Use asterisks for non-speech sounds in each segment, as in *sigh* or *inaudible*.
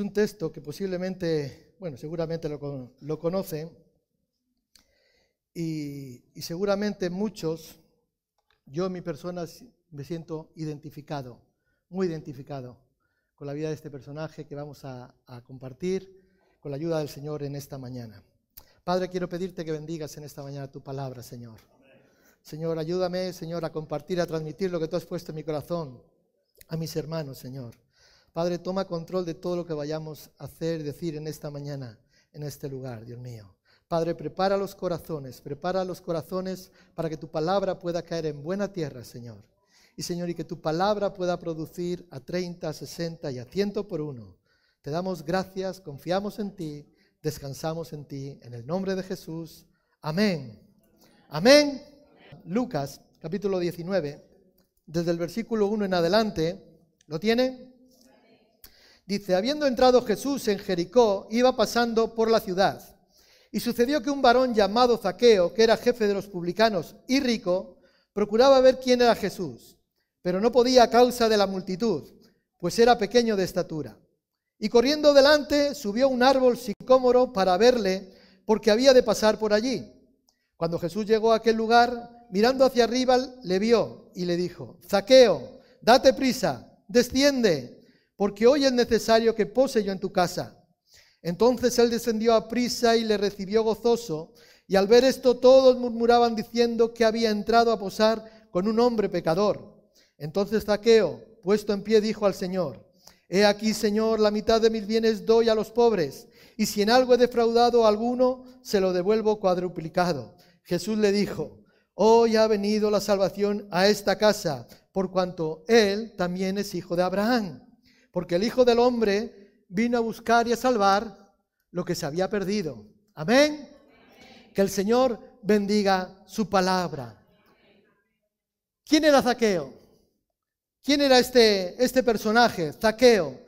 un texto que posiblemente, bueno, seguramente lo, lo conocen y, seguramente muchos, yo en mi persona me siento identificado, muy identificado con la vida de este personaje que vamos a, a compartir con la ayuda del Señor en esta mañana. Padre, quiero pedirte que bendigas en esta mañana tu palabra, Señor. Señor, ayúdame, Señor, a compartir, a transmitir lo que tú has puesto en mi corazón a mis hermanos, Señor. Padre, toma control de todo lo que vayamos a hacer, decir en esta mañana, en este lugar, Dios mío. Padre, prepara los corazones, prepara los corazones para que tu palabra pueda caer en buena tierra, Señor. Y Señor, y que tu palabra pueda producir a 30, a 60 y a 100 por uno. Te damos gracias, confiamos en ti, descansamos en ti, en el nombre de Jesús. Amén. Amén. Lucas, capítulo 19, desde el versículo 1 en adelante, ¿lo tiene? Dice, habiendo entrado Jesús en Jericó, iba pasando por la ciudad. Y sucedió que un varón llamado Zaqueo, que era jefe de los publicanos y rico, procuraba ver quién era Jesús, pero no podía a causa de la multitud, pues era pequeño de estatura. Y corriendo delante, subió un árbol sicómoro para verle, porque había de pasar por allí. Cuando Jesús llegó a aquel lugar, mirando hacia arriba, le vio y le dijo, Zaqueo, date prisa, desciende porque hoy es necesario que pose yo en tu casa. Entonces él descendió a prisa y le recibió gozoso, y al ver esto todos murmuraban diciendo que había entrado a posar con un hombre pecador. Entonces Zaqueo, puesto en pie, dijo al Señor, He aquí, Señor, la mitad de mis bienes doy a los pobres, y si en algo he defraudado a alguno, se lo devuelvo cuadruplicado. Jesús le dijo, Hoy ha venido la salvación a esta casa, por cuanto él también es hijo de Abraham porque el Hijo del Hombre vino a buscar y a salvar lo que se había perdido. Amén. Que el Señor bendiga su palabra. ¿Quién era Zaqueo? ¿Quién era este, este personaje, Zaqueo?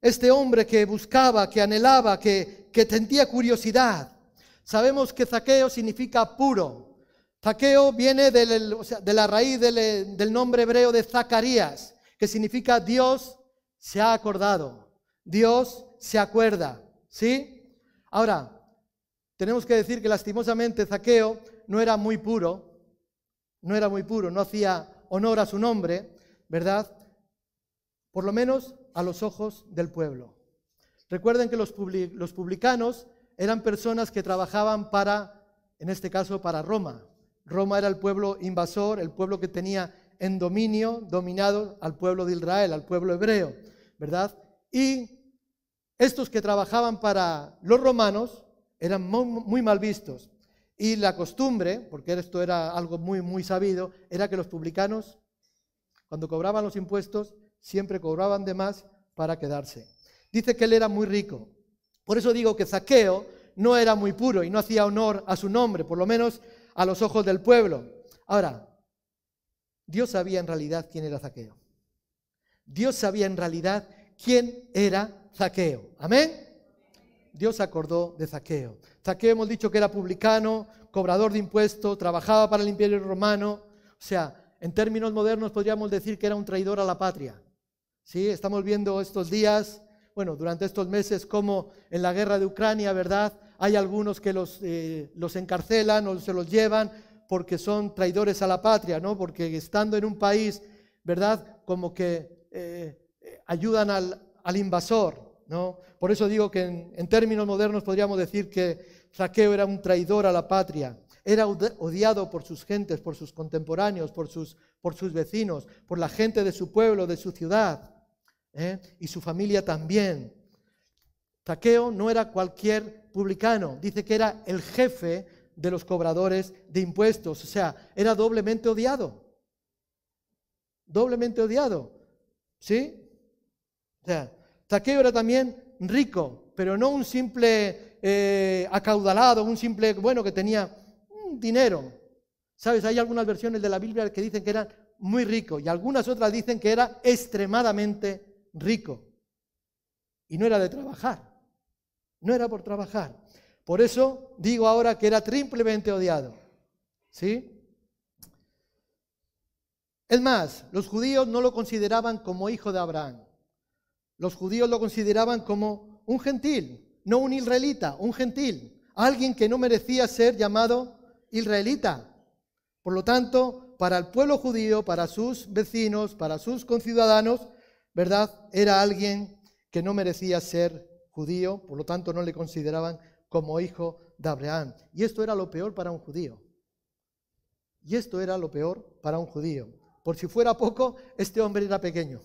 Este hombre que buscaba, que anhelaba, que, que sentía curiosidad. Sabemos que Zaqueo significa puro. Zaqueo viene de la raíz del, del nombre hebreo de Zacarías, que significa Dios se ha acordado. Dios se acuerda. ¿Sí? Ahora, tenemos que decir que lastimosamente Zaqueo no era muy puro, no era muy puro, no hacía honor a su nombre, ¿verdad? Por lo menos a los ojos del pueblo. Recuerden que los, los publicanos eran personas que trabajaban para, en este caso, para Roma. Roma era el pueblo invasor, el pueblo que tenía en dominio, dominado al pueblo de Israel, al pueblo hebreo, ¿verdad? Y estos que trabajaban para los romanos eran muy, mal vistos. Y la costumbre, porque esto era algo muy, muy sabido, era que los publicanos, cuando cobraban los impuestos, siempre cobraban de más para quedarse. Dice que él era muy rico. Por eso digo que Zaqueo no era muy puro y no hacía honor a su nombre, por lo menos a los ojos del pueblo. Ahora, Dios sabía en realidad quién era Zaqueo. Dios sabía en realidad quién era Zaqueo. Amén. Dios acordó de Zaqueo. Zaqueo hemos dicho que era publicano, cobrador de impuestos, trabajaba para el imperio romano. O sea, en términos modernos podríamos decir que era un traidor a la patria. ¿Sí? Estamos viendo estos días, bueno, durante estos meses, como en la guerra de Ucrania, ¿verdad? Hay algunos que los, eh, los encarcelan o se los llevan porque son traidores a la patria, ¿no? Porque estando en un país, ¿verdad? Como que eh, ayudan al, invasor, ¿no? Por eso digo que en, términos modernos podríamos decir que Zaqueo era un traidor a la patria. Era odiado por sus gentes, por sus contemporáneos, por sus, por sus vecinos, por la gente de su pueblo, de su ciudad, ¿eh? y su familia también. Zaqueo no era cualquier publicano, dice que era el jefe de los cobradores de impuestos, o sea, era doblemente odiado. Doblemente odiado. ¿Sí? O sea, Zaqueo era también rico, pero no un simple eh, acaudalado, un simple, bueno, que tenía dinero. ¿Sabes? Hay algunas versiones de la Biblia que dicen que era muy rico y algunas otras dicen que era extremadamente rico. Y no era de trabajar, no era por trabajar. Por eso digo ahora que era triplemente odiado. ¿Sí? Es más, los judíos no lo consideraban como hijo de Abraham. Los judíos lo consideraban como un gentil, no un israelita, un gentil, alguien que no merecía ser llamado israelita. Por lo tanto, para el pueblo judío, para sus vecinos, para sus conciudadanos, ¿verdad? Era alguien que no merecía ser judío, por lo tanto no le consideraban como hijo de Abraham. Y esto era lo peor para un judío. Y esto era lo peor para un judío. Por si fuera poco, este hombre era pequeño,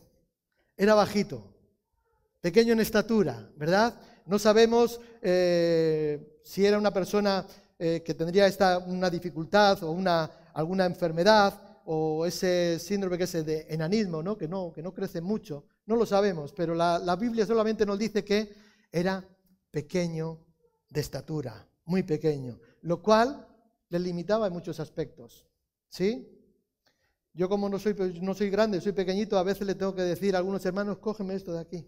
era bajito, pequeño en estatura, ¿verdad? No sabemos eh, si era una persona eh, que tendría esta, una dificultad o una, alguna enfermedad o ese síndrome que es de enanismo, ¿no? Que, no, que no crece mucho. No lo sabemos, pero la, la Biblia solamente nos dice que era pequeño de estatura, muy pequeño, lo cual le limitaba en muchos aspectos. ¿Sí? Yo como no soy, no soy grande, soy pequeñito, a veces le tengo que decir a algunos hermanos, cógeme esto de aquí.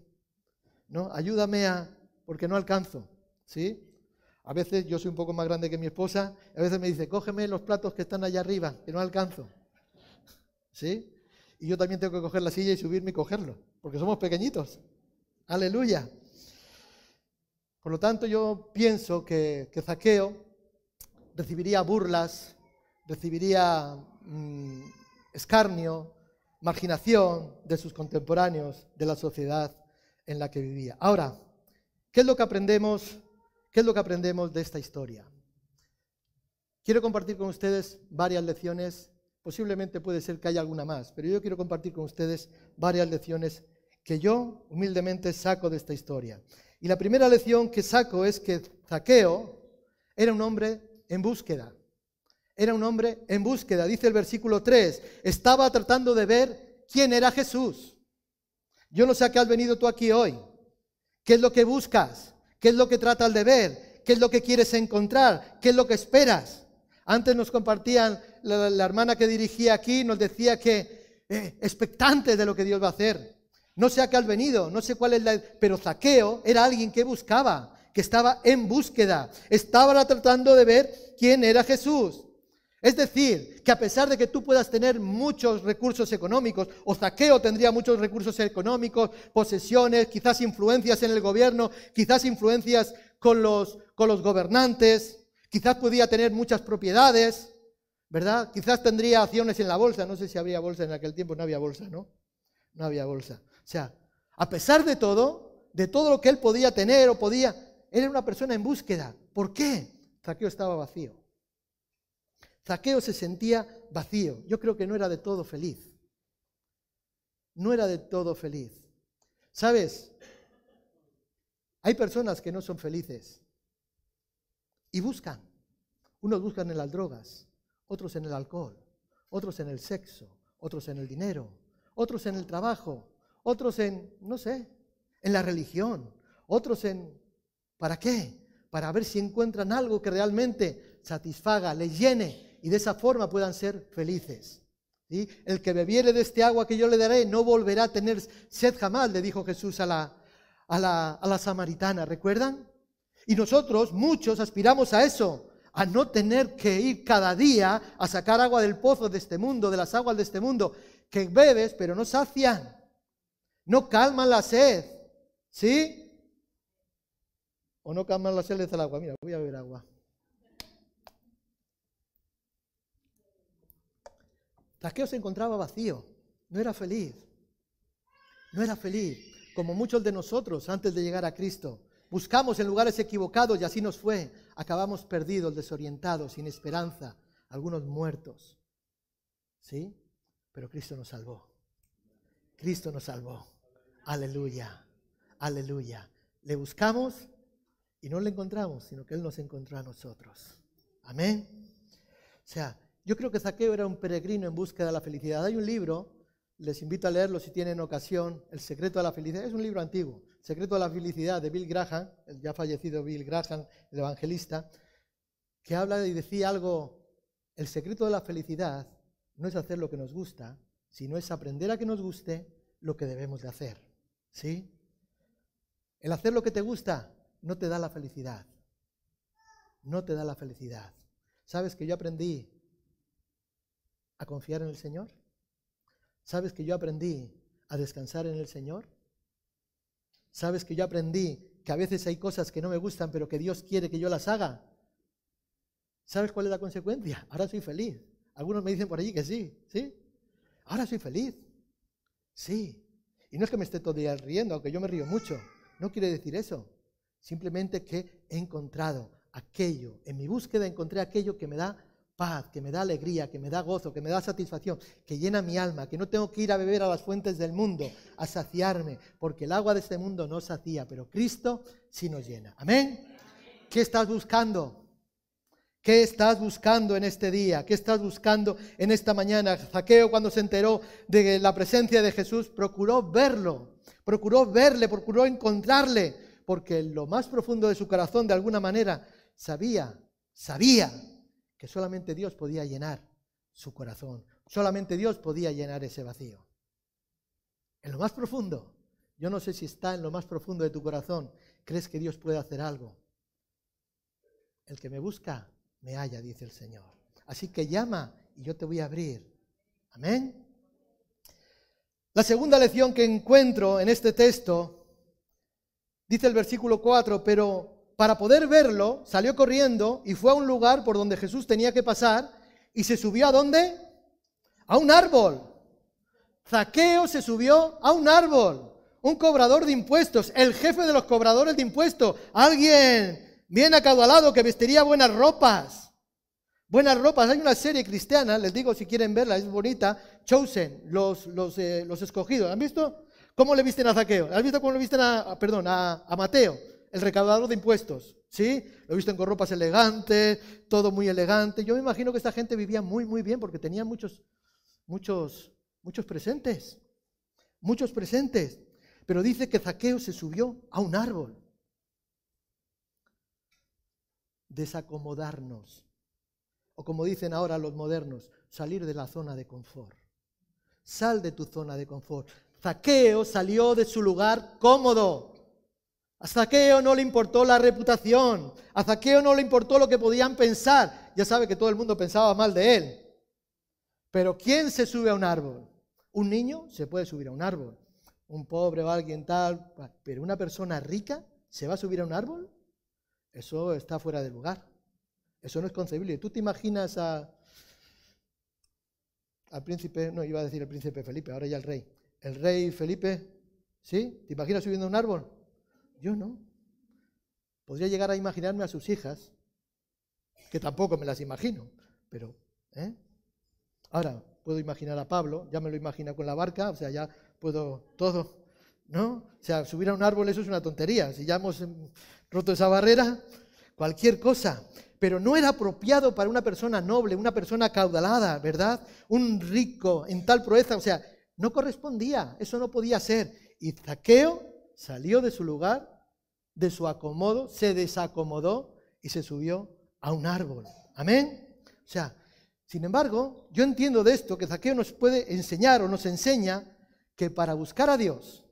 ¿No? Ayúdame a, porque no alcanzo. ¿Sí? A veces yo soy un poco más grande que mi esposa, a veces me dice, cógeme los platos que están allá arriba, que no alcanzo. ¿Sí? Y yo también tengo que coger la silla y subirme y cogerlo, porque somos pequeñitos. Aleluya. Por lo tanto, yo pienso que, que Zaqueo recibiría burlas, recibiría mm, escarnio, marginación de sus contemporáneos, de la sociedad en la que vivía. Ahora, ¿qué es lo que aprendemos? ¿Qué es lo que aprendemos de esta historia? Quiero compartir con ustedes varias lecciones, posiblemente puede ser que haya alguna más, pero yo quiero compartir con ustedes varias lecciones que yo humildemente saco de esta historia. Y la primera lección que saco es que Zaqueo era un hombre en búsqueda. Era un hombre en búsqueda, dice el versículo 3. Estaba tratando de ver quién era Jesús. Yo no sé a qué has venido tú aquí hoy. ¿Qué es lo que buscas? ¿Qué es lo que tratas de ver? ¿Qué es lo que quieres encontrar? ¿Qué es lo que esperas? Antes nos compartían, la, hermana que dirigía aquí nos decía que eh, expectante de lo que Dios va a hacer. No sé a qué has venido, no sé cuál es la... Pero Zaqueo era alguien que buscaba, que estaba en búsqueda. Estaba tratando de ver quién era Jesús. Es decir, que a pesar de que tú puedas tener muchos recursos económicos, o Zaqueo tendría muchos recursos económicos, posesiones, quizás influencias en el gobierno, quizás influencias con los, con los gobernantes, quizás podía tener muchas propiedades, ¿verdad? Quizás tendría acciones en la bolsa, no sé si habría bolsa en aquel tiempo, no había bolsa, ¿no? No había bolsa. O sea, a pesar de todo, de todo lo que él podía tener o podía, era una persona en búsqueda. ¿Por qué? Zaqueo estaba vacío. Zaqueo se sentía vacío. Yo creo que no era de todo feliz. No era de todo feliz. ¿Sabes? Hay personas que no son felices y buscan. Unos buscan en las drogas, otros en el alcohol, otros en el sexo, otros en el dinero, otros en el trabajo, otros en, no sé, en la religión, otros en, ¿para qué? Para ver si encuentran algo que realmente satisfaga, les llene y de esa forma puedan ser felices. El que bebiere de este agua que yo le daré no volverá a tener sed jamás, le dijo Jesús a la, a la, a la samaritana, ¿recuerdan? Y nosotros, muchos, aspiramos a eso, a no tener que ir cada día a sacar agua del pozo de este mundo, de las aguas de este mundo, que bebes pero no sacian, no calman la sed, ¿sí? O no calman la sed del agua. Mira, voy a beber agua. Zaqueo se encontraba vacío, no era feliz, no era feliz, como muchos de nosotros antes de llegar a Cristo. Buscamos en lugares equivocados y así nos fue. Acabamos perdidos, desorientados, sin esperanza, algunos muertos. ¿Sí? Pero Cristo nos salvó. Cristo nos salvó. Aleluya, aleluya. Le buscamos y no le encontramos, sino que Él nos encontró a nosotros. Amén. O sea, yo creo que Zaqueo era un peregrino en búsqueda de la felicidad. Hay un libro, les invito a leerlo si tienen ocasión, El secreto de la felicidad. Es un libro antiguo, El secreto de la felicidad de Bill Graham, el ya fallecido Bill Graham, el evangelista, que habla y decía algo, el secreto de la felicidad no es hacer lo que nos gusta, sino es aprender a que nos guste lo que debemos de hacer. ¿Sí? El hacer lo que te gusta no te da la felicidad. No te da la felicidad. ¿Sabes que yo aprendí a confiar en el Señor? ¿Sabes que yo aprendí a descansar en el Señor? ¿Sabes que yo aprendí que a veces hay cosas que no me gustan, pero que Dios quiere que yo las haga. ¿Sabes cuál es la consecuencia? Ahora soy feliz. Algunos me dicen por allí que sí, ¿sí? Ahora soy feliz. Sí. Y no es que me esté todo el día riendo, aunque yo me río mucho. No quiere decir eso. Simplemente que he encontrado aquello. En mi búsqueda encontré aquello que me da paz, que me da alegría, que me da gozo, que me da satisfacción, que llena mi alma, que no tengo que ir a beber a las fuentes del mundo, a saciarme, porque el agua de este mundo no sacía, pero Cristo sí nos llena. Amén. ¿Qué estás buscando? ¿Qué estás buscando en este día? ¿Qué estás buscando en esta mañana? Zaqueo cuando se enteró de la presencia de Jesús procuró verlo, procuró verle, procuró encontrarle, porque en lo más profundo de su corazón de alguna manera sabía, sabía que solamente Dios podía llenar su corazón, solamente Dios podía llenar ese vacío. En lo más profundo, yo no sé si está en lo más profundo de tu corazón, crees que Dios puede hacer algo. El que me busca, me halla, dice el Señor. Así que llama y yo te voy a abrir. Amén. La segunda lección que encuentro en este texto, dice el versículo 4, pero para poder verlo, salió corriendo y fue a un lugar por donde Jesús tenía que pasar y se subió a dónde? A un árbol. Zaqueo se subió a un árbol. Un cobrador de impuestos, el jefe de los cobradores de impuestos, alguien bien acaudalado que vestiría buenas ropas. Buenas ropas. Hay una serie cristiana, les digo si quieren verla, es bonita. Chosen, los, los, eh, los escogidos. ¿Han visto cómo le visten a Zaqueo? ¿Han visto cómo le visten a, perdón, a, Mateo? el recaudador de impuestos, ¿sí? Lo visto con ropas elegantes, todo muy elegante. Yo me imagino que esta gente vivía muy, muy bien porque tenía muchos, muchos, muchos presentes, muchos presentes. Pero dice que Zaqueo se subió a un árbol. Desacomodarnos. O como dicen ahora los modernos, salir de la zona de confort. Sal de tu zona de confort. Zaqueo salió de su lugar cómodo. A Zaqueo no le importó la reputación, a Zaqueo no le importó lo que podían pensar. Ya sabe que todo el mundo pensaba mal de él. Pero ¿quién se sube a un árbol? Un niño se puede subir a un árbol, un pobre o alguien tal, pero una persona rica se va a subir a un árbol? Eso está fuera de lugar. Eso no es concebible. ¿Tú te imaginas a, al príncipe, no iba a decir el príncipe Felipe, ahora ya el rey, el rey Felipe, ¿sí? ¿Te imaginas subiendo a un árbol? Yo no. Podría llegar a imaginarme a sus hijas, que tampoco me las imagino, pero, ¿eh? Ahora, puedo imaginar a Pablo, ya me lo imagino con la barca, o sea, ya puedo todo, ¿no? O sea, subir a un árbol eso es una tontería, si ya hemos em, roto esa barrera, cualquier cosa. Pero no era apropiado para una persona noble, una persona caudalada, ¿verdad? Un rico en tal proeza, o sea, no correspondía, eso no podía ser. Y Zaqueo salió de su lugar, de su acomodo, se desacomodó y se subió a un árbol. Amén. O sea, sin embargo, yo entiendo de esto que Zaqueo nos puede enseñar o nos enseña que para buscar a Dios,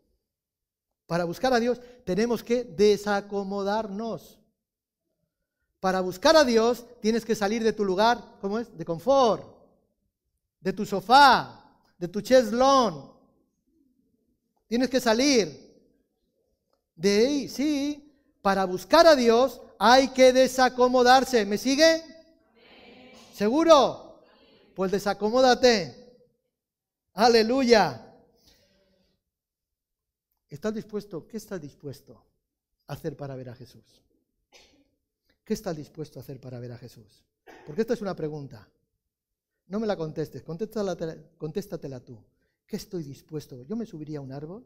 para buscar a Dios tenemos que desacomodarnos. Para buscar a Dios tienes que salir de tu lugar, ¿cómo es? De confort, de tu sofá, de tu cheslón. Tienes que salir de ahí, sí, para buscar a Dios hay que desacomodarse. ¿Me sigue? ¿Seguro? Pues desacomódate. Aleluya. ¿Estás dispuesto? ¿Qué estás dispuesto a hacer para ver a Jesús? ¿Qué estás dispuesto a hacer para ver a Jesús? Porque esta es una pregunta. No me la contestes, contéstatela tú. ¿Qué estoy dispuesto? ¿Yo me subiría a un árbol?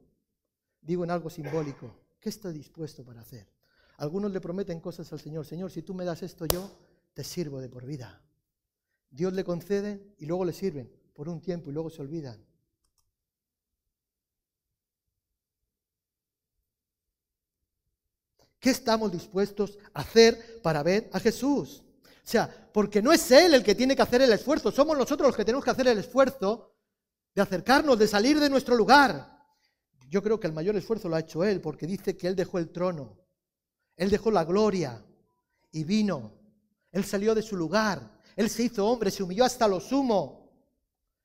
Digo en algo simbólico. ¿Qué está dispuesto para hacer? Algunos le prometen cosas al Señor. Señor, si tú me das esto yo, te sirvo de por vida. Dios le concede y luego le sirven por un tiempo y luego se olvidan. ¿Qué estamos dispuestos a hacer para ver a Jesús? O sea, porque no es Él el que tiene que hacer el esfuerzo, somos nosotros los que tenemos que hacer el esfuerzo de acercarnos, de salir de nuestro lugar. Yo creo que el mayor esfuerzo lo ha hecho Él, porque dice que Él dejó el trono, Él dejó la gloria y vino. Él salió de su lugar, Él se hizo hombre, se humilló hasta lo sumo,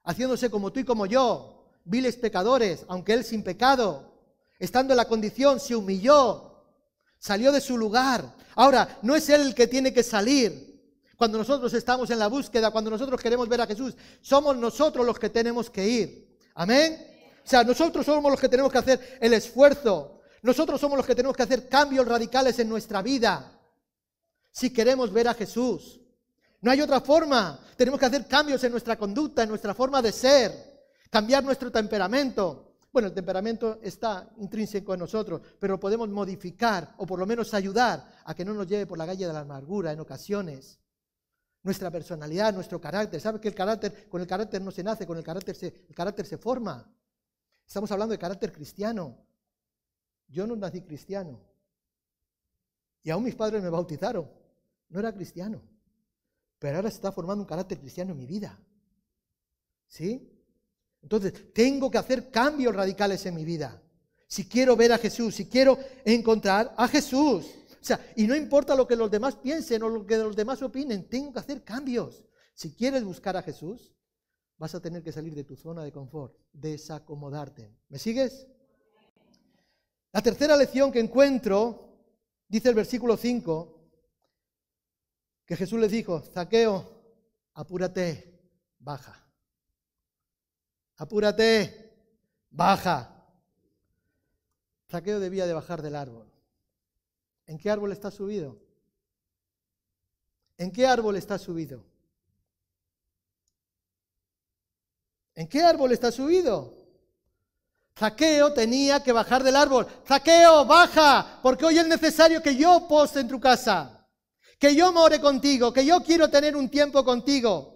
haciéndose como tú y como yo, viles pecadores, aunque Él sin pecado, estando en la condición, se humilló, Salió de su lugar. Ahora, no es Él el que tiene que salir. Cuando nosotros estamos en la búsqueda, cuando nosotros queremos ver a Jesús, somos nosotros los que tenemos que ir. Amén. O sea, nosotros somos los que tenemos que hacer el esfuerzo. Nosotros somos los que tenemos que hacer cambios radicales en nuestra vida. Si queremos ver a Jesús. No hay otra forma. Tenemos que hacer cambios en nuestra conducta, en nuestra forma de ser. Cambiar nuestro temperamento. Bueno, el temperamento está intrínseco en nosotros, pero podemos modificar o por lo menos ayudar a que no nos lleve por la calle de la amargura en ocasiones. Nuestra personalidad, nuestro carácter. ¿Sabe que el carácter, con el carácter no se nace, con el carácter se, el carácter se forma? Estamos hablando de carácter cristiano. Yo no nací cristiano. Y aún mis padres me bautizaron. No era cristiano. Pero ahora se está formando un carácter cristiano en mi vida. ¿Sí? Entonces, tengo que hacer cambios radicales en mi vida. Si quiero ver a Jesús, si quiero encontrar a Jesús. O sea, y no importa lo que los demás piensen o lo que los demás opinen, tengo que hacer cambios. Si quieres buscar a Jesús, vas a tener que salir de tu zona de confort, desacomodarte. ¿Me sigues? La tercera lección que encuentro, dice el versículo 5, que Jesús les dijo, Zaqueo, apúrate, baja. Apúrate, baja. Zaqueo debía de bajar del árbol. ¿En qué árbol está subido? ¿En qué árbol está subido? ¿En qué árbol está subido? Zaqueo tenía que bajar del árbol. Zaqueo, baja, porque hoy es necesario que yo poste en tu casa, que yo more contigo, que yo quiero tener un tiempo contigo.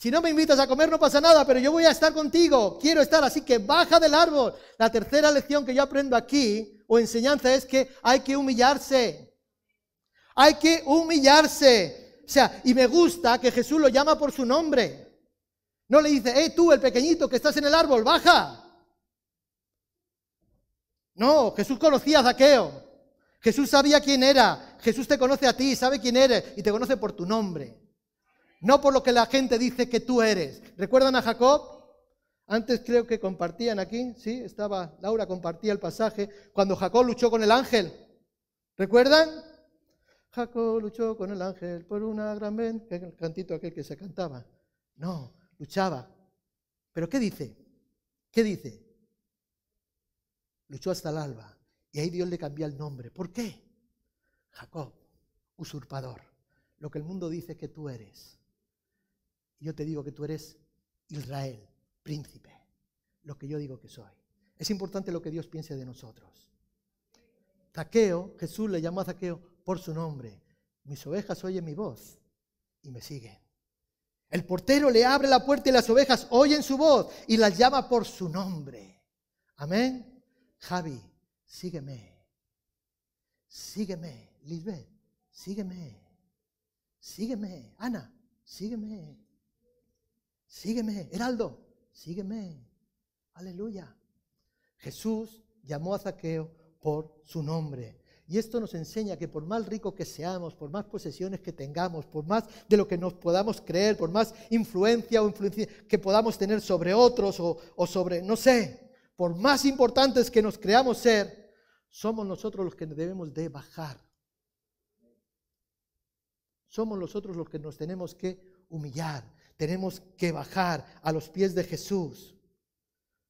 Si no me invitas a comer no pasa nada, pero yo voy a estar contigo, quiero estar, así que baja del árbol. La tercera lección que yo aprendo aquí, o enseñanza, es que hay que humillarse. Hay que humillarse. O sea, y me gusta que Jesús lo llama por su nombre. No le dice, eh, tú, el pequeñito que estás en el árbol, baja. No, Jesús conocía a Zaqueo. Jesús sabía quién era. Jesús te conoce a ti, sabe quién eres y te conoce por tu nombre no por lo que la gente dice que tú eres. ¿Recuerdan a Jacob? Antes creo que compartían aquí, ¿sí? Estaba, Laura compartía el pasaje, cuando Jacob luchó con el ángel. ¿Recuerdan? Jacob luchó con el ángel por una gran vez, el cantito aquel que se cantaba. No, luchaba. ¿Pero qué dice? ¿Qué dice? Luchó hasta el alba. Y ahí Dios le cambió el nombre. ¿Por qué? Jacob, usurpador. Lo que el mundo dice que tú eres yo te digo que tú eres Israel, príncipe, lo que yo digo que soy. Es importante lo que Dios piense de nosotros. Zaqueo, Jesús le llamó a Zaqueo por su nombre. Mis ovejas oyen mi voz y me siguen. El portero le abre la puerta y las ovejas oyen su voz y las llama por su nombre. Amén. Javi, sígueme. Sígueme. Lisbeth, sígueme. Sígueme. Ana, sígueme. Sígueme, Heraldo, sígueme. Aleluya. Jesús llamó a Zaqueo por su nombre. Y esto nos enseña que por más rico que seamos, por más posesiones que tengamos, por más de lo que nos podamos creer, por más influencia o influencia que podamos tener sobre otros o, o sobre, no sé, por más importantes que nos creamos ser, somos nosotros los que debemos de bajar. Somos nosotros los que nos tenemos que humillar, tenemos que bajar a los pies de Jesús.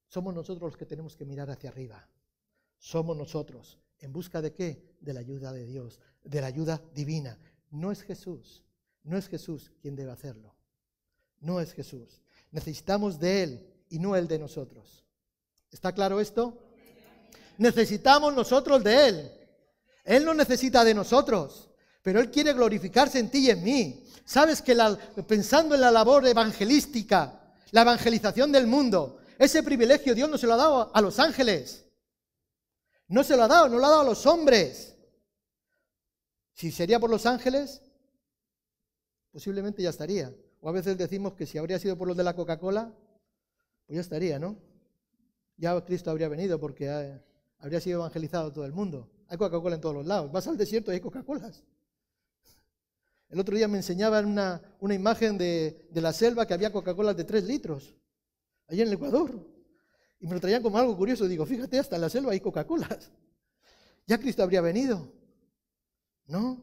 Somos nosotros los que tenemos que mirar hacia arriba. Somos nosotros. ¿En busca de qué? De la ayuda de Dios, de la ayuda divina. No es Jesús. No es Jesús quien debe hacerlo. No es Jesús. Necesitamos de Él y no Él de nosotros. ¿Está claro esto? Necesitamos nosotros de Él. Él no necesita de nosotros, pero Él quiere glorificarse en ti y en mí. Sabes que pensando en la labor evangelística, la evangelización del mundo, ese privilegio Dios no se lo ha dado a los ángeles. No se lo ha dado, no lo ha dado a los hombres. Si sería por los ángeles, posiblemente ya estaría. O a veces decimos que si habría sido por los de la Coca-Cola, pues ya estaría, ¿no? Ya Cristo habría venido porque eh, habría sido evangelizado todo el mundo. Hay Coca-Cola en todos los lados. Vas al desierto y hay Coca-Colas. El otro día me enseñaban una, una imagen de, la selva que había Coca-Cola de 3 litros, allá en el Ecuador. Y me lo traían como algo curioso. Digo, fíjate, hasta en la selva hay Coca-Colas. *laughs* ya Cristo habría venido. ¿No?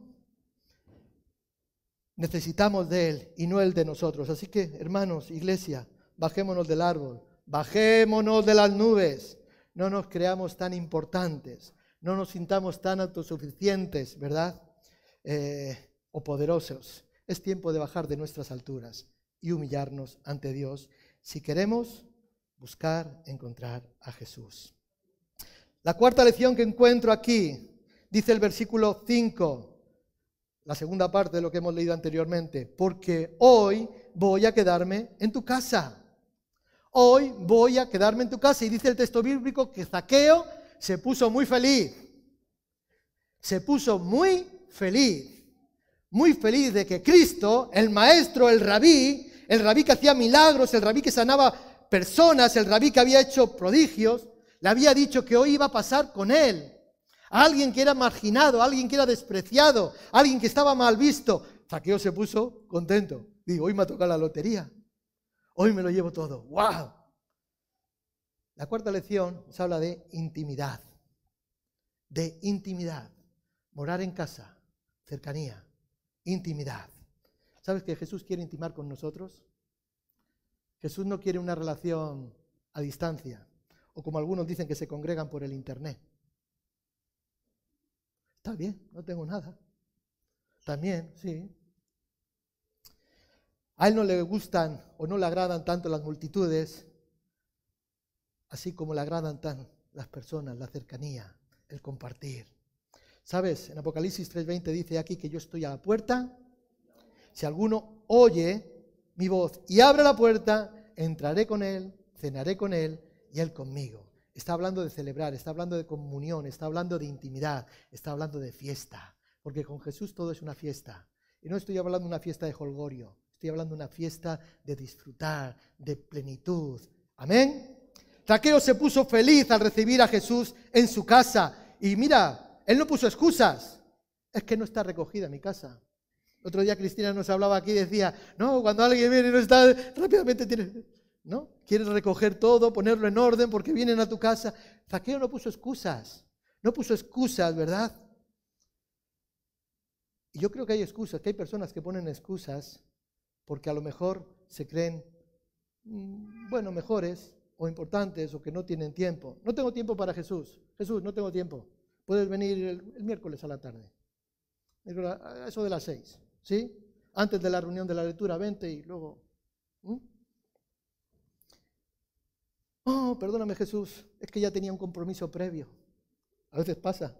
Necesitamos de Él y no Él de nosotros. Así que, hermanos, iglesia, bajémonos del árbol, bajémonos de las nubes. No nos creamos tan importantes, no nos sintamos tan autosuficientes, ¿verdad? Eh, o poderosos. Es tiempo de bajar de nuestras alturas y humillarnos ante Dios si queremos buscar encontrar a Jesús. La cuarta lección que encuentro aquí, dice el versículo 5, la segunda parte de lo que hemos leído anteriormente, porque hoy voy a quedarme en tu casa. Hoy voy a quedarme en tu casa. Y dice el texto bíblico que Zaqueo se puso muy feliz. Se puso muy feliz. Muy feliz de que Cristo, el maestro, el rabí, el rabí que hacía milagros, el rabí que sanaba personas, el rabí que había hecho prodigios, le había dicho que hoy iba a pasar con él. alguien que era marginado, alguien que era despreciado, alguien que estaba mal visto. Zaqueo se puso contento. Digo, hoy me ha tocado la lotería. Hoy me lo llevo todo. ¡Wow! La cuarta lección nos habla de intimidad. De intimidad. Morar en casa. Cercanía. Intimidad. ¿Sabes que Jesús quiere intimar con nosotros? Jesús no quiere una relación a distancia, o como algunos dicen que se congregan por el Internet. Está bien, no tengo nada. También, sí. A él no le gustan o no le agradan tanto las multitudes, así como le agradan tan las personas, la cercanía, el compartir. ¿Sabes? En Apocalipsis 3:20 dice aquí que yo estoy a la puerta. Si alguno oye mi voz y abre la puerta, entraré con él, cenaré con él y él conmigo. Está hablando de celebrar, está hablando de comunión, está hablando de intimidad, está hablando de fiesta, porque con Jesús todo es una fiesta. Y no estoy hablando de una fiesta de holgorio, estoy hablando de una fiesta de disfrutar, de plenitud. Amén. Zaqueo se puso feliz al recibir a Jesús en su casa. Y mira, él no puso excusas. Es que no está recogida mi casa. Otro día Cristina nos hablaba aquí y decía, no, cuando alguien viene y no está, rápidamente tiene, ¿no? Quieres recoger todo, ponerlo en orden porque vienen a tu casa. Zaqueo no puso excusas, no puso excusas, ¿verdad? Y yo creo que hay excusas, que hay personas que ponen excusas porque a lo mejor se creen, mm, bueno, mejores o importantes o que no tienen tiempo. No tengo tiempo para Jesús. Jesús, no tengo tiempo. Puedes venir el, miércoles a la tarde. Eso de las seis. ¿Sí? Antes de la reunión de la lectura, vente y luego... Oh, perdóname Jesús, es que ya tenía un compromiso previo. A veces pasa,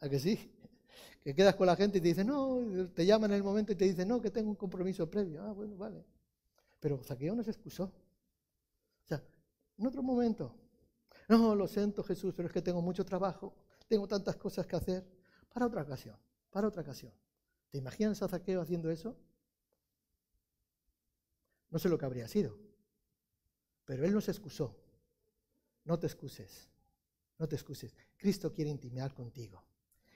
¿a que sí? *laughs* Que quedas con la gente y te dicen, no, te llaman en el momento y te dicen, no, que tengo un compromiso previo. Ah, bueno, vale. Pero Saqueo no se excusó. O sea, en otro momento, no, lo siento Jesús, pero es que tengo mucho trabajo, tengo tantas cosas que hacer. Para otra ocasión, para otra ocasión. ¿Te imaginas a Zaqueo haciendo eso? No sé lo que habría sido. Pero él no se excusó. No te excuses. No te excuses. Cristo quiere intimar contigo.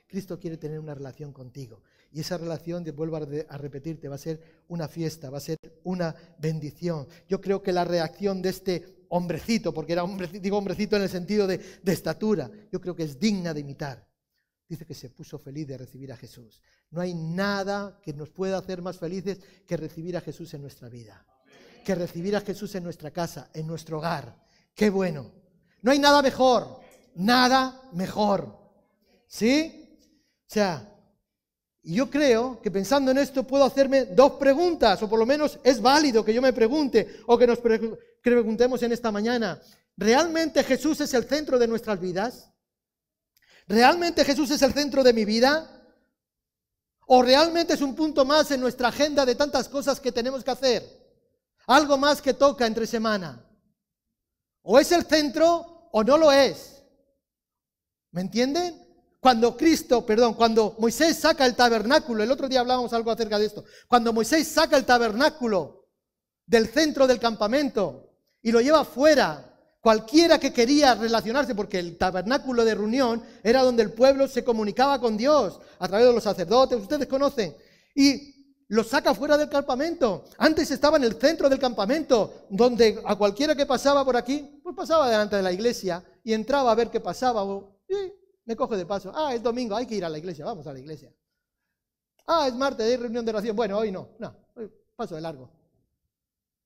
Cristo quiere tener una relación contigo. Y esa relación, de, vuelvo a repetirte, va a ser una fiesta, va a ser una bendición. Yo creo que la reacción de este hombrecito, porque era hombrecito, digo hombrecito en el sentido de, de estatura, yo creo que es digna de imitar dice que se puso feliz de recibir a Jesús. No hay nada que nos pueda hacer más felices que recibir a Jesús en nuestra vida, que recibir a Jesús en nuestra casa, en nuestro hogar. Qué bueno. No hay nada mejor, nada mejor. ¿Sí? O sea, yo creo que pensando en esto puedo hacerme dos preguntas, o por lo menos es válido que yo me pregunte, o que nos preguntemos en esta mañana. ¿Realmente Jesús es el centro de nuestras vidas? ¿Realmente Jesús es el centro de mi vida? ¿O realmente es un punto más en nuestra agenda de tantas cosas que tenemos que hacer? Algo más que toca entre semana. O es el centro o no lo es. ¿Me entienden? Cuando Cristo, perdón, cuando Moisés saca el tabernáculo, el otro día hablábamos algo acerca de esto, cuando Moisés saca el tabernáculo del centro del campamento y lo lleva fuera Cualquiera que quería relacionarse, porque el tabernáculo de reunión era donde el pueblo se comunicaba con Dios a través de los sacerdotes, ustedes conocen, y lo saca fuera del campamento. Antes estaba en el centro del campamento, donde a cualquiera que pasaba por aquí, pues pasaba delante de la iglesia y entraba a ver qué pasaba. Me coge de paso. Ah, es domingo, hay que ir a la iglesia, vamos a la iglesia. Ah, es martes, hay reunión de oración. Bueno, hoy no, no, paso de largo.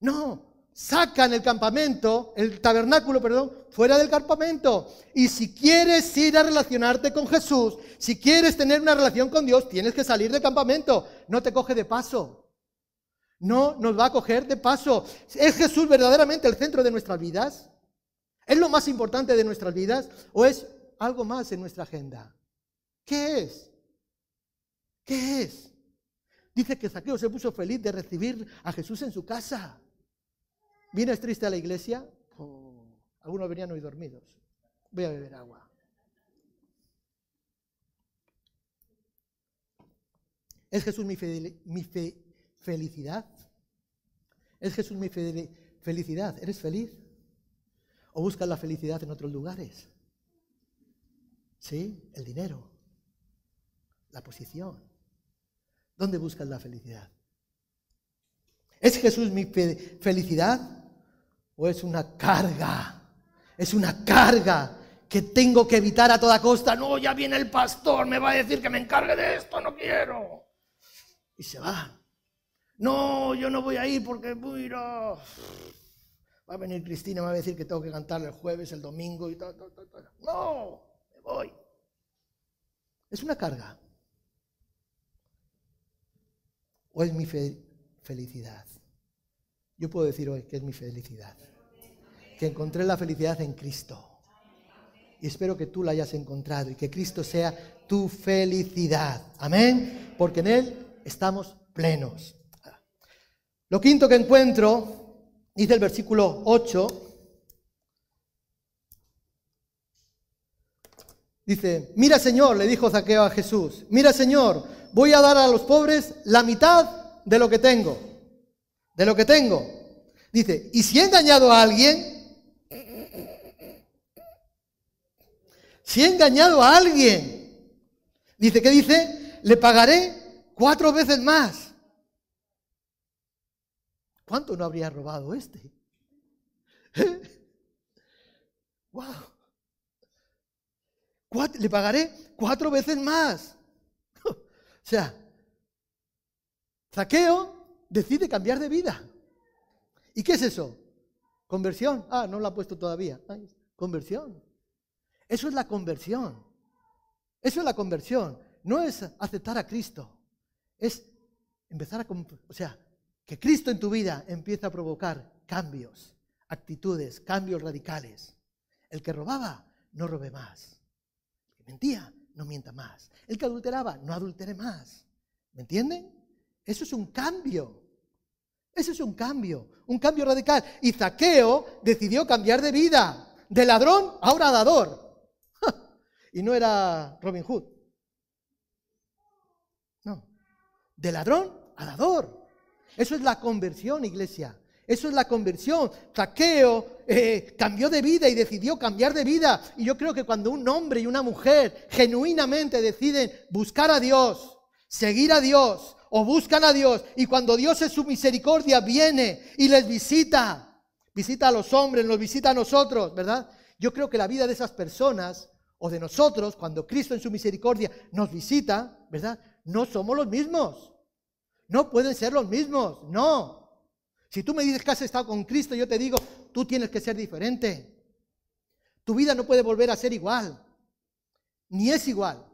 No, sacan el campamento, el tabernáculo, perdón, fuera del campamento. Y si quieres ir a relacionarte con Jesús, si quieres tener una relación con Dios, tienes que salir del campamento. No te coge de paso. No nos va a coger de paso. ¿Es Jesús verdaderamente el centro de nuestras vidas? ¿Es lo más importante de nuestras vidas? ¿O es algo más en nuestra agenda? ¿Qué es? ¿Qué es? Dice que Saqueo se puso feliz de recibir a Jesús en su casa. ¿Vienes triste a la iglesia? Oh, algunos venían hoy dormidos. Voy a beber agua. ¿Es Jesús mi, mi felicidad? ¿Es Jesús mi felicidad? ¿Eres feliz? ¿O buscas la felicidad en otros lugares? ¿Sí? El dinero, la posición. ¿Dónde buscas la felicidad? ¿Es Jesús mi felicidad? ¿O es una carga? Es una carga que tengo que evitar a toda costa. No, ya viene el pastor, me va a decir que me encargue de esto, no quiero. Y se va. No, yo no voy a ir porque mira, va a venir Cristina, me va a decir que tengo que cantar el jueves, el domingo y todo, todo, todo. No, voy. Es una carga. ¿O es mi felicidad? Yo puedo decir hoy que es mi felicidad. Que encontré la felicidad en Cristo. Y espero que tú la hayas encontrado y que Cristo sea tu felicidad. Amén. Porque en Él estamos plenos. Lo quinto que encuentro, dice el versículo 8, dice, mira Señor, le dijo Zaqueo a Jesús, mira Señor, voy a dar a los pobres la mitad de lo que tengo, de lo que tengo. Dice, ¿y si he engañado a alguien? Si he engañado a alguien, dice, ¿qué dice? Le pagaré cuatro veces más. ¿Cuánto no habría robado este? *laughs* ¡Wow! Le pagaré cuatro veces más. *laughs* o sea, Zaqueo decide cambiar de vida. ¿Y qué es eso? Conversión. Ah, no lo ha puesto todavía. conversión. Eso es la conversión. Eso es la conversión. No es aceptar a Cristo. Es empezar a... O sea, que Cristo en tu vida empieza a provocar cambios, actitudes, cambios radicales. El que robaba, no robe más. Mentía, no mienta más. El que adulteraba, no adultere más. ¿Me entienden? Eso es un cambio. Eso es un cambio, un cambio radical. Y Zaqueo decidió cambiar de vida. De ladrón, ahora dador. *laughs* y no era Robin Hood. No. De ladrón a dador. Eso es la conversión, iglesia. Eso es la conversión. Zaqueo eh, cambió de vida y decidió cambiar de vida. Y yo creo que cuando un hombre y una mujer genuinamente deciden buscar a Dios, seguir a Dios o buscan a Dios, y cuando Dios en su misericordia viene y les visita, visita a los hombres, nos visita a nosotros, ¿verdad? Yo creo que la vida de esas personas o de nosotros, cuando Cristo en su misericordia nos visita, ¿verdad? No somos los mismos. No pueden ser los mismos, no. Si tú me dices que has estado con Cristo, yo te digo, tú tienes que ser diferente. Tu vida no puede volver a ser igual, ni es igual.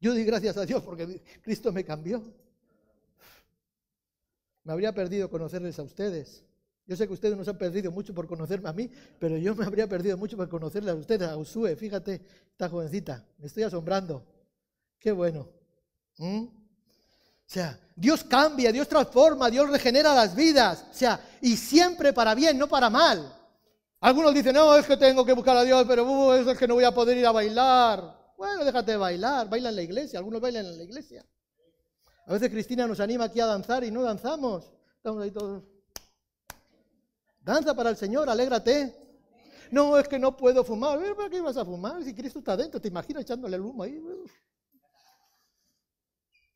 Yo doy gracias a Dios porque Cristo me cambió. Me habría perdido conocerles a ustedes. Yo sé que ustedes no se han perdido mucho por conocerme a mí, pero yo me habría perdido mucho por conocerle a ustedes, a Usue, fíjate, esta jovencita, me estoy asombrando. Qué bueno. O sea, Dios cambia, Dios transforma, Dios regenera las vidas. O sea, y siempre para bien, no para mal. Algunos dicen, no, es que tengo que buscar a Dios, pero uh, es que no voy a poder ir a bailar. Bueno, déjate de bailar, baila en la iglesia, algunos bailan en la iglesia. A veces Cristina nos anima aquí a danzar y no danzamos. Estamos ahí todos. Danza para el Señor, alégrate. No, es que no puedo fumar. ¿Para qué vas a fumar? Si Cristo está dentro, ¿te imaginas echándole el humo ahí?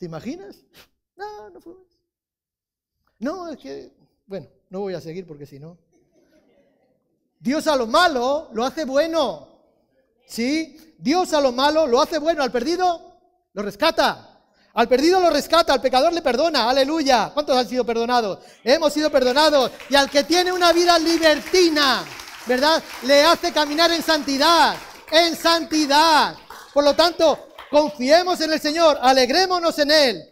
¿Te imaginas? No, no fumes. No, es que, bueno, no voy a seguir porque si no. Dios a lo malo lo hace bueno. ¿Sí? Dios a lo malo lo hace bueno, al perdido lo rescata. Al perdido lo rescata, al pecador le perdona. Aleluya. ¿Cuántos han sido perdonados? Hemos sido perdonados. Y al que tiene una vida libertina, ¿verdad? Le hace caminar en santidad. En santidad. Por lo tanto, confiemos en el Señor, alegrémonos en Él.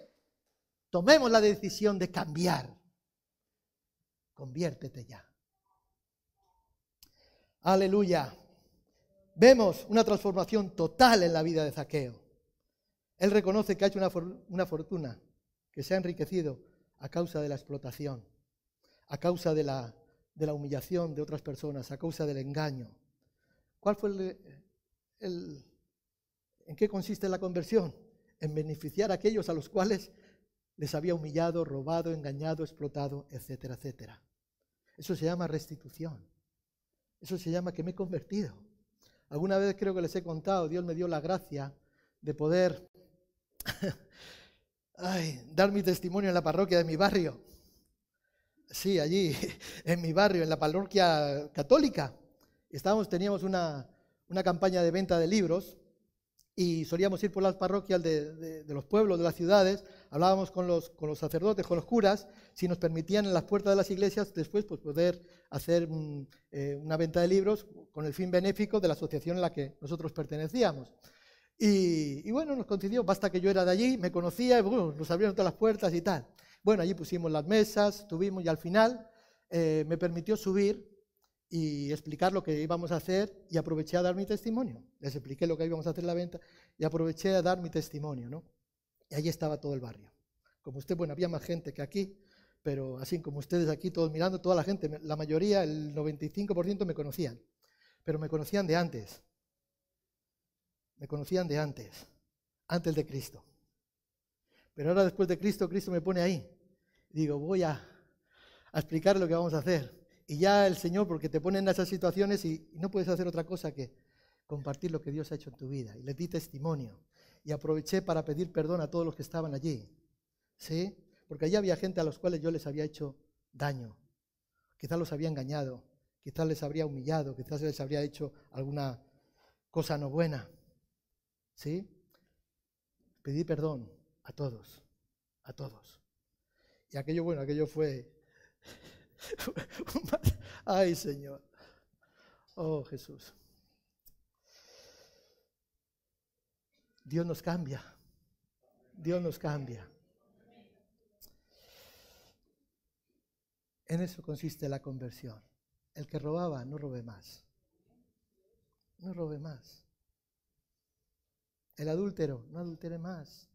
Tomemos la decisión de cambiar. Conviértete ya. Aleluya. Vemos una transformación total en la vida de Zaqueo. Él reconoce que ha hecho una, fortuna, que se ha enriquecido a causa de la explotación, a causa de la, de la humillación de otras personas, a causa del engaño. ¿Cuál fue el, ¿En qué consiste la conversión? En beneficiar a aquellos a los cuales les había humillado, robado, engañado, explotado, etcétera, etcétera. Eso se llama restitución. Eso se llama que me he convertido. Alguna vez creo que les he contado, Dios me dio la gracia de poder *laughs* dar mi testimonio en la parroquia de mi barrio. Sí, allí, *laughs* en mi barrio, en la parroquia católica. Estábamos, teníamos una, una campaña de venta de libros y solíamos ir por las parroquias de, los pueblos, de las ciudades, hablábamos con los, con los, sacerdotes, con los curas, si nos permitían en las puertas de las iglesias después pues, poder hacer eh, una venta de libros con el fin benéfico de la asociación en la que nosotros pertenecíamos. Y, bueno, nos concedió, basta que yo era de allí, me conocía, y bueno, nos abrieron todas las puertas y tal. Bueno, allí pusimos las mesas, tuvimos y al final eh, me permitió subir y explicar lo que íbamos a hacer y aproveché a dar mi testimonio. Les expliqué lo que íbamos a hacer en la venta y aproveché a dar mi testimonio, ¿no? Y allí estaba todo el barrio. Como usted, bueno, había más gente que aquí, pero así como ustedes aquí, todos mirando, toda la gente, la mayoría, el 95% me conocían, pero me conocían de antes. Me conocían de antes, antes de Cristo. Pero ahora después de Cristo, Cristo me pone ahí. Digo, voy a, a explicar lo que vamos a hacer. Y ya el Señor, porque te pone en esas situaciones y, no puedes hacer otra cosa que compartir lo que Dios ha hecho en tu vida. Y le di testimonio. Y aproveché para pedir perdón a todos los que estaban allí. ¿Sí? Porque allí había gente a los cuales yo les había hecho daño. Quizás los había engañado. Quizás les habría humillado. Quizás les habría hecho alguna cosa no buena. ¿Sí? Pedí perdón a todos. A todos. Y aquello, bueno, aquello fue *laughs* Ay, Señor. Oh, Jesús. Dios nos cambia. Dios nos cambia. En eso consiste la conversión. El que robaba, no robe más. No robe más. El adúltero, no adultere más.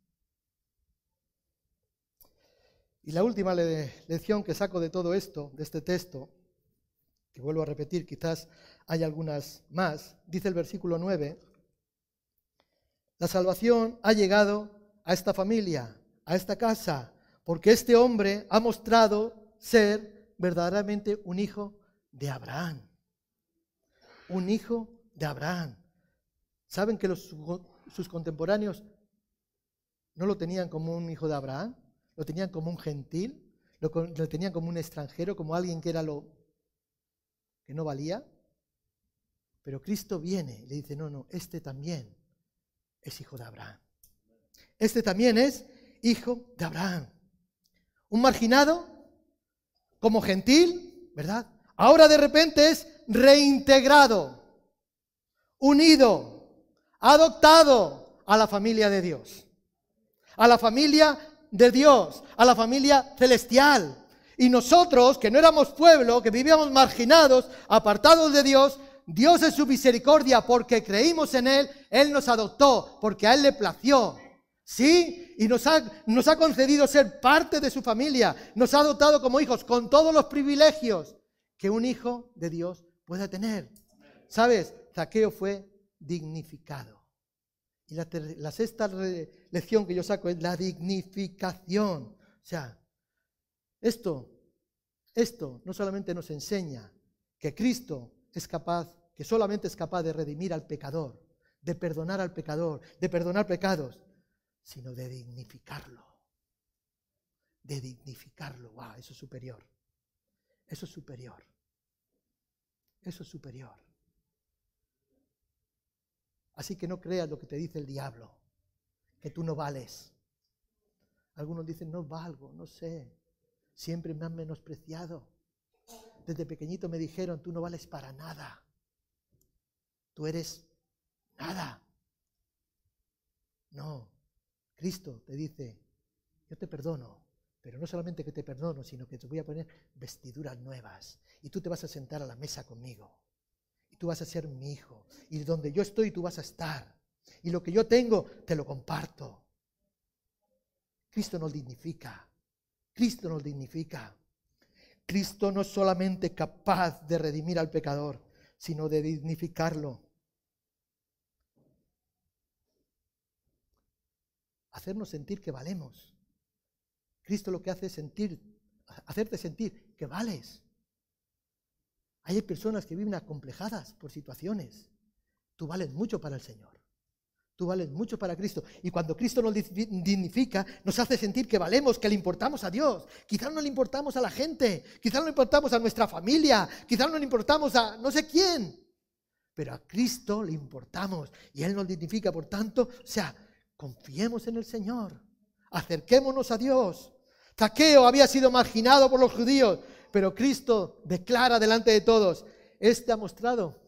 Y la última lección que saco de todo esto, de este texto, que vuelvo a repetir, quizás hay algunas más, dice el versículo 9, la salvación ha llegado a esta familia, a esta casa, porque este hombre ha mostrado ser verdaderamente un hijo de Abraham. Un hijo de Abraham. ¿Saben que sus contemporáneos no lo tenían como un hijo de Abraham? Lo tenían como un gentil, lo, tenían como un extranjero, como alguien que era lo que no valía. Pero Cristo viene y le dice, no, no, este también es hijo de Abraham. Este también es hijo de Abraham. Un marginado, como gentil, ¿verdad? Ahora de repente es reintegrado, unido, adoptado a la familia de Dios, a la familia de Dios, a la familia celestial. Y nosotros, que no éramos pueblo, que vivíamos marginados, apartados de Dios, Dios en su misericordia, porque creímos en Él, Él nos adoptó, porque a Él le plació. ¿Sí? Y nos ha, nos ha concedido ser parte de su familia, nos ha adoptado como hijos, con todos los privilegios que un hijo de Dios puede tener. ¿Sabes? Zaqueo fue dignificado. Y la, sexta lección que yo saco es la dignificación. O sea, esto, esto no solamente nos enseña que Cristo es capaz, que solamente es capaz de redimir al pecador, de perdonar al pecador, de perdonar pecados, sino de dignificarlo. De dignificarlo. ¡Wow! Eso es superior. Eso es superior. Eso es superior. Así que no creas lo que te dice el diablo, que tú no vales. Algunos dicen, no valgo, no sé, siempre me han menospreciado. Desde pequeñito me dijeron, tú no vales para nada. Tú eres nada. No, Cristo te dice, yo te perdono, pero no solamente que te perdono, sino que te voy a poner vestiduras nuevas. Y tú te vas a sentar a la mesa conmigo. Y tú vas a ser mi hijo. Y donde yo estoy, tú vas a estar. Y lo que yo tengo, te lo comparto. Cristo nos dignifica. Cristo nos dignifica. Cristo no es solamente capaz de redimir al pecador, sino de dignificarlo. Hacernos sentir que valemos. Cristo lo que hace es sentir, hacerte sentir que vales. Hay personas que viven acomplejadas por situaciones. Tú vales mucho para el Señor. Tú vales mucho para Cristo. Y cuando Cristo nos dignifica, nos hace sentir que valemos, que le importamos a Dios. Quizás no le importamos a la gente, quizás no le importamos a nuestra familia, quizás no le importamos a no sé quién. Pero a Cristo le importamos y Él nos dignifica. Por tanto, o sea, confiemos en el Señor. Acerquémonos a Dios. Zaqueo había sido marginado por los judíos, pero Cristo declara delante de todos, este ha mostrado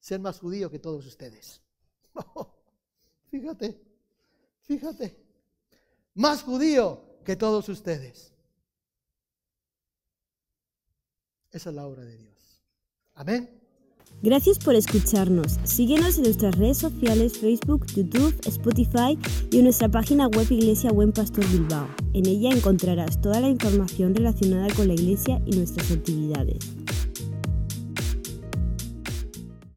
ser más judío que todos ustedes. *laughs* fíjate, fíjate, más judío que todos ustedes. Esa es la obra de Dios. Amén. Gracias por escucharnos. Síguenos en nuestras redes sociales, Facebook, YouTube, Spotify y en nuestra página web Iglesia Buen Pastor Bilbao. En ella encontrarás toda la información relacionada con la iglesia y nuestras actividades.